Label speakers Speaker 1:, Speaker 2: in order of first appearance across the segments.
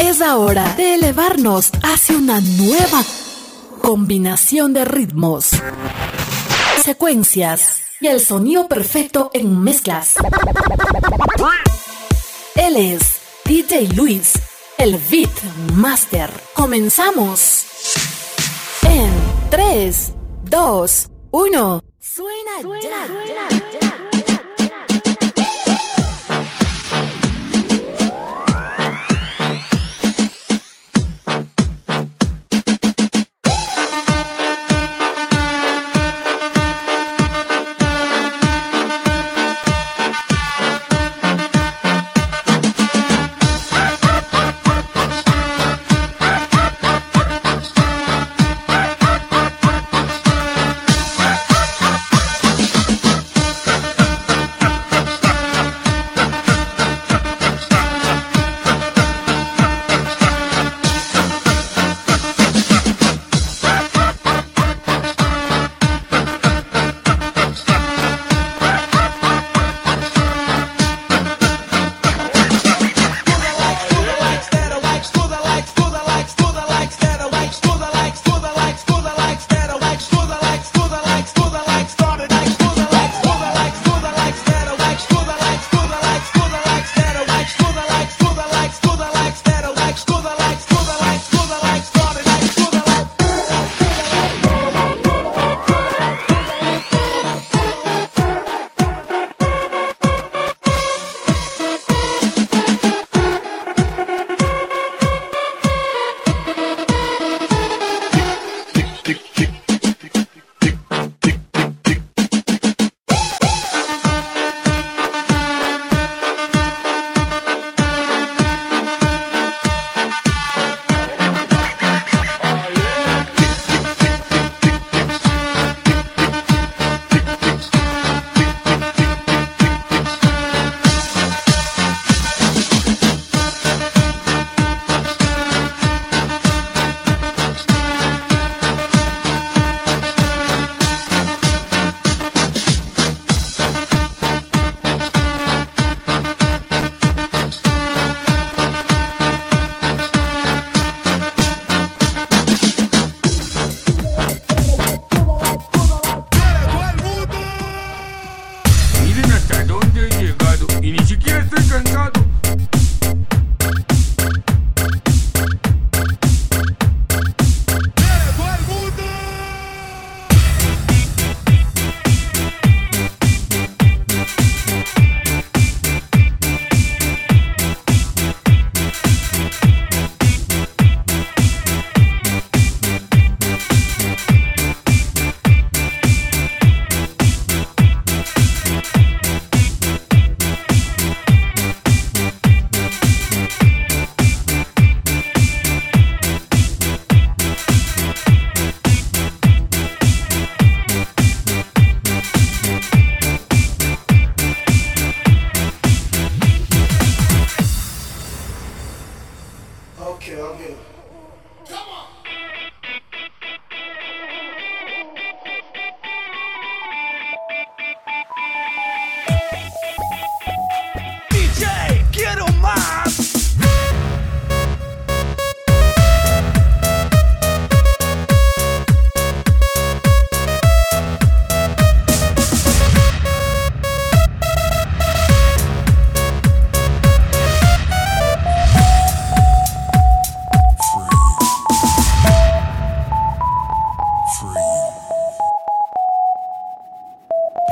Speaker 1: Es hora de elevarnos hacia una nueva combinación de ritmos, secuencias y el sonido perfecto en mezclas. Él es DJ Luis, el Beat Master. Comenzamos. En 3, 2, 1. Suena, ya.
Speaker 2: Queremos a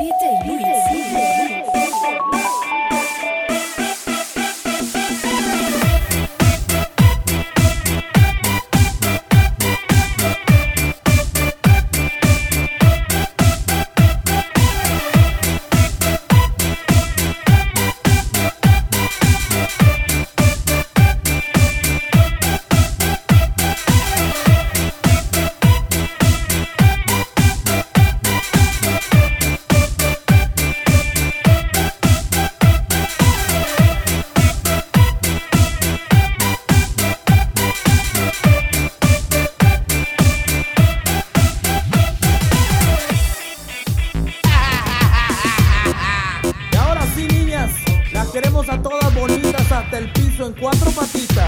Speaker 2: Peter did. El piso en cuatro patitas.